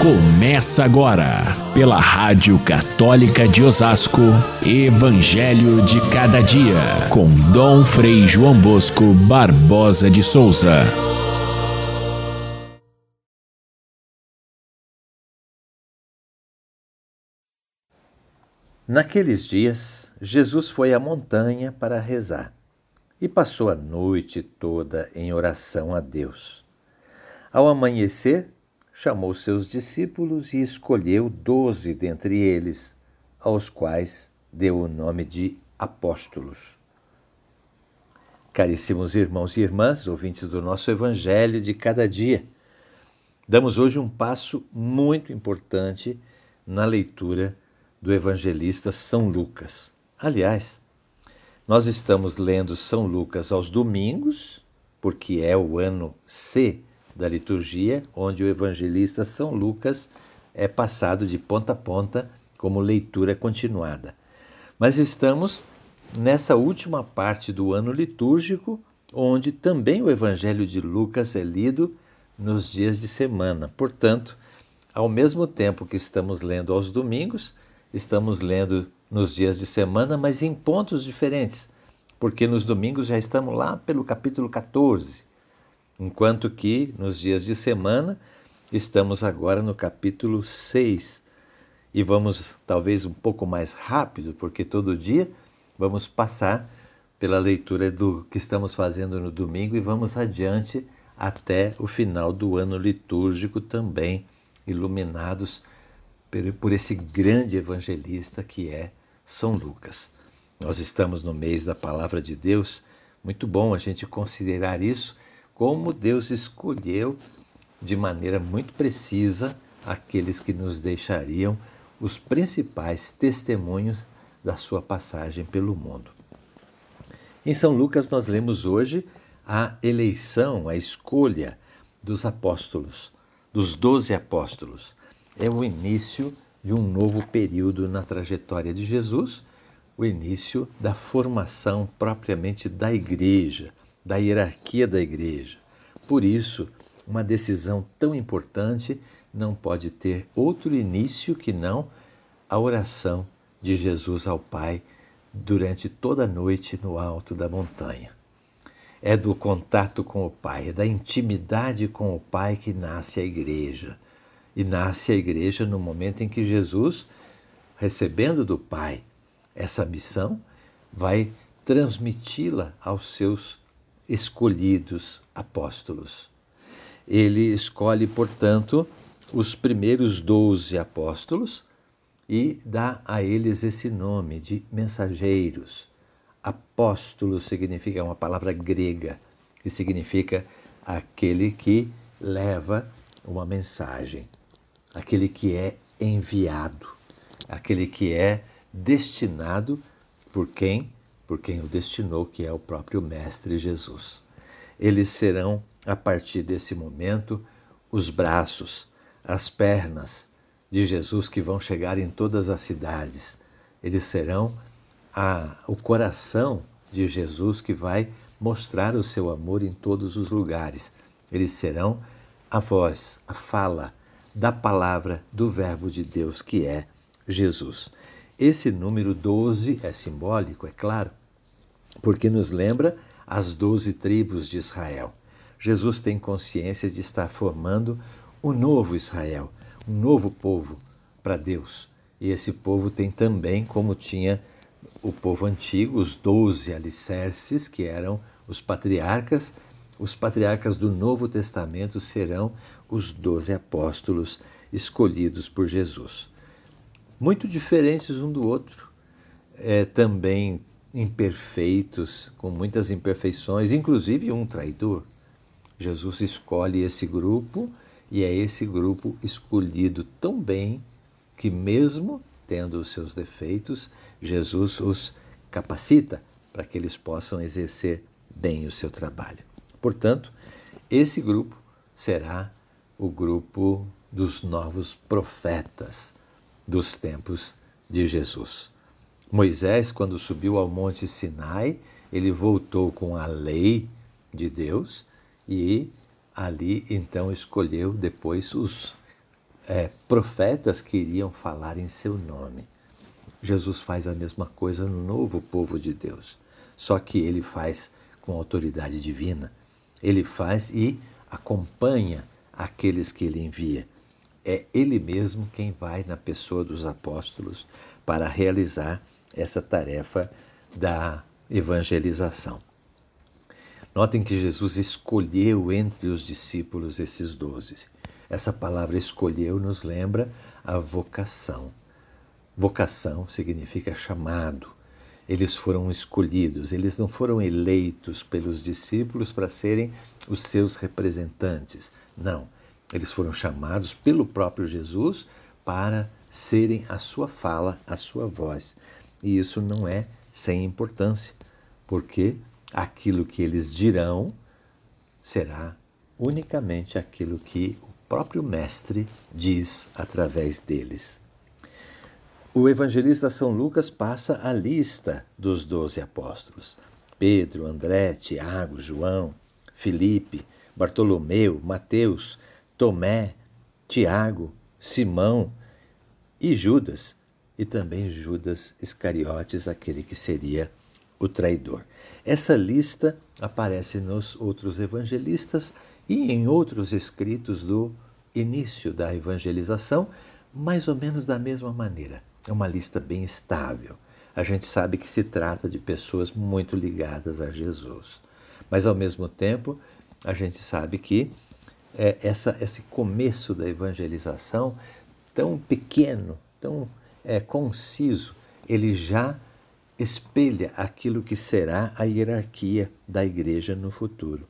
Começa agora, pela Rádio Católica de Osasco, Evangelho de Cada Dia, com Dom Frei João Bosco Barbosa de Souza. Naqueles dias, Jesus foi à montanha para rezar e passou a noite toda em oração a Deus. Ao amanhecer, chamou seus discípulos e escolheu doze dentre eles, aos quais deu o nome de apóstolos. Caríssimos irmãos e irmãs, ouvintes do nosso Evangelho de cada dia, damos hoje um passo muito importante na leitura do evangelista São Lucas. Aliás, nós estamos lendo São Lucas aos domingos, porque é o ano C da liturgia, onde o evangelista São Lucas é passado de ponta a ponta como leitura continuada. Mas estamos nessa última parte do ano litúrgico, onde também o evangelho de Lucas é lido nos dias de semana. Portanto, ao mesmo tempo que estamos lendo aos domingos, estamos lendo nos dias de semana, mas em pontos diferentes, porque nos domingos já estamos lá pelo capítulo 14 enquanto que nos dias de semana estamos agora no capítulo 6 e vamos talvez um pouco mais rápido, porque todo dia vamos passar pela leitura do que estamos fazendo no domingo e vamos adiante até o final do ano litúrgico também, iluminados por esse grande evangelista que é São Lucas. Nós estamos no mês da Palavra de Deus, muito bom a gente considerar isso como Deus escolheu de maneira muito precisa aqueles que nos deixariam os principais testemunhos da sua passagem pelo mundo. Em São Lucas, nós lemos hoje a eleição, a escolha dos apóstolos, dos doze apóstolos. É o início de um novo período na trajetória de Jesus, o início da formação propriamente da igreja, da hierarquia da igreja. Por isso, uma decisão tão importante não pode ter outro início que não a oração de Jesus ao Pai durante toda a noite no alto da montanha. É do contato com o Pai, é da intimidade com o Pai que nasce a igreja. E nasce a igreja no momento em que Jesus, recebendo do Pai essa missão, vai transmiti-la aos seus escolhidos apóstolos. Ele escolhe, portanto, os primeiros doze apóstolos e dá a eles esse nome de mensageiros. Apóstolo significa uma palavra grega que significa aquele que leva uma mensagem, aquele que é enviado, aquele que é destinado por quem por quem o destinou, que é o próprio Mestre Jesus. Eles serão, a partir desse momento, os braços, as pernas de Jesus que vão chegar em todas as cidades. Eles serão a, o coração de Jesus que vai mostrar o seu amor em todos os lugares. Eles serão a voz, a fala da palavra do Verbo de Deus, que é Jesus. Esse número 12 é simbólico, é claro, porque nos lembra as doze tribos de Israel. Jesus tem consciência de estar formando um novo Israel, um novo povo para Deus. E esse povo tem também, como tinha o povo antigo, os doze alicerces, que eram os patriarcas. Os patriarcas do Novo Testamento serão os doze apóstolos escolhidos por Jesus muito diferentes um do outro, é, também imperfeitos, com muitas imperfeições, inclusive um traidor. Jesus escolhe esse grupo e é esse grupo escolhido tão bem que, mesmo tendo os seus defeitos, Jesus os capacita para que eles possam exercer bem o seu trabalho. Portanto, esse grupo será o grupo dos novos profetas dos tempos de Jesus. Moisés, quando subiu ao Monte Sinai, ele voltou com a lei de Deus e ali então escolheu depois os é, profetas que iriam falar em seu nome. Jesus faz a mesma coisa no novo povo de Deus, só que ele faz com autoridade divina. Ele faz e acompanha aqueles que ele envia. É ele mesmo quem vai na pessoa dos apóstolos para realizar essa tarefa da evangelização. Notem que Jesus escolheu entre os discípulos esses doze. Essa palavra escolheu nos lembra a vocação. Vocação significa chamado. Eles foram escolhidos, eles não foram eleitos pelos discípulos para serem os seus representantes. Não, eles foram chamados pelo próprio Jesus para serem a sua fala, a sua voz. E isso não é sem importância, porque aquilo que eles dirão será unicamente aquilo que o próprio Mestre diz através deles. O evangelista São Lucas passa a lista dos doze apóstolos: Pedro, André, Tiago, João, Filipe, Bartolomeu, Mateus, Tomé, Tiago, Simão e Judas, e também Judas Iscariotes, aquele que seria o traidor. Essa lista aparece nos outros evangelistas e em outros escritos do início da evangelização, mais ou menos da mesma maneira. É uma lista bem estável. A gente sabe que se trata de pessoas muito ligadas a Jesus. Mas, ao mesmo tempo, a gente sabe que é, essa, esse começo da evangelização, tão pequeno, tão é, conciso, ele já espelha aquilo que será a hierarquia da igreja no futuro.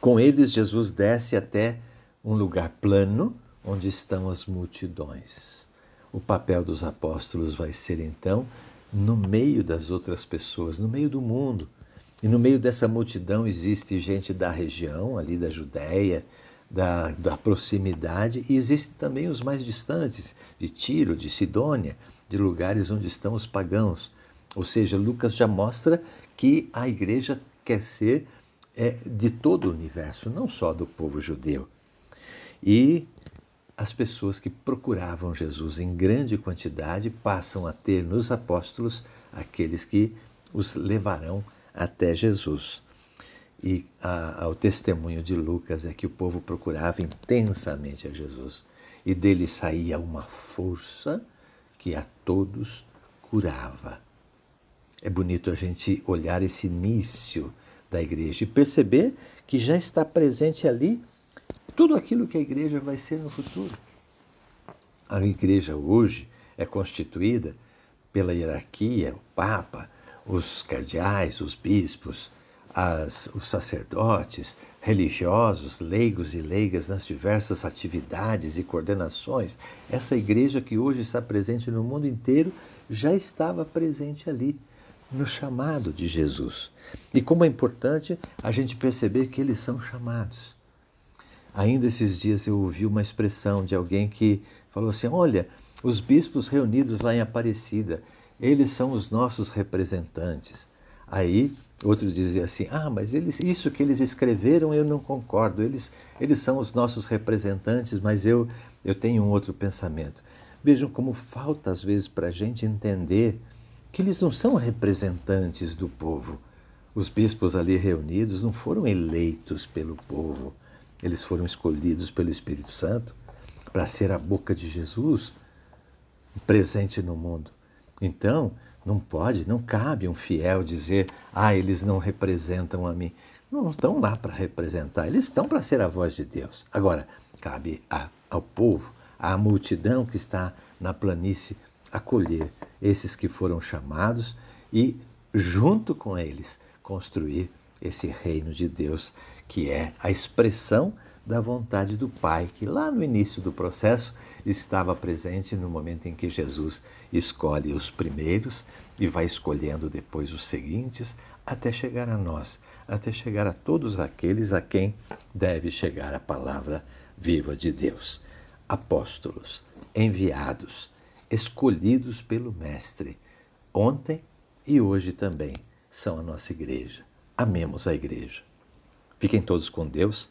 Com eles, Jesus desce até um lugar plano onde estão as multidões. O papel dos apóstolos vai ser então no meio das outras pessoas, no meio do mundo, e no meio dessa multidão existe gente da região, ali da Judéia, da, da proximidade, e existem também os mais distantes, de Tiro, de Sidônia, de lugares onde estão os pagãos. Ou seja, Lucas já mostra que a igreja quer ser é, de todo o universo, não só do povo judeu. E as pessoas que procuravam Jesus em grande quantidade passam a ter nos apóstolos aqueles que os levarão até Jesus. E a, a, o testemunho de Lucas é que o povo procurava intensamente a Jesus e dele saía uma força que a todos curava. É bonito a gente olhar esse início da igreja e perceber que já está presente ali tudo aquilo que a igreja vai ser no futuro. A igreja hoje é constituída pela hierarquia, o Papa, os cardeais, os bispos, as, os sacerdotes, religiosos, leigos e leigas nas diversas atividades e coordenações. Essa igreja que hoje está presente no mundo inteiro já estava presente ali, no chamado de Jesus. E como é importante a gente perceber que eles são chamados. Ainda esses dias eu ouvi uma expressão de alguém que falou assim: olha, os bispos reunidos lá em Aparecida, eles são os nossos representantes. Aí outros diziam assim: ah, mas eles, isso que eles escreveram eu não concordo, eles, eles são os nossos representantes, mas eu, eu tenho um outro pensamento. Vejam como falta às vezes para a gente entender que eles não são representantes do povo. Os bispos ali reunidos não foram eleitos pelo povo, eles foram escolhidos pelo Espírito Santo para ser a boca de Jesus presente no mundo. Então, não pode, não cabe um fiel dizer, ah, eles não representam a mim. Não estão lá para representar, eles estão para ser a voz de Deus. Agora, cabe a, ao povo, à multidão que está na planície, acolher esses que foram chamados e, junto com eles, construir esse reino de Deus que é a expressão da vontade do Pai, que lá no início do processo estava presente no momento em que Jesus escolhe os primeiros e vai escolhendo depois os seguintes, até chegar a nós, até chegar a todos aqueles a quem deve chegar a palavra viva de Deus. Apóstolos, enviados, escolhidos pelo Mestre, ontem e hoje também são a nossa igreja. Amemos a igreja. Fiquem todos com Deus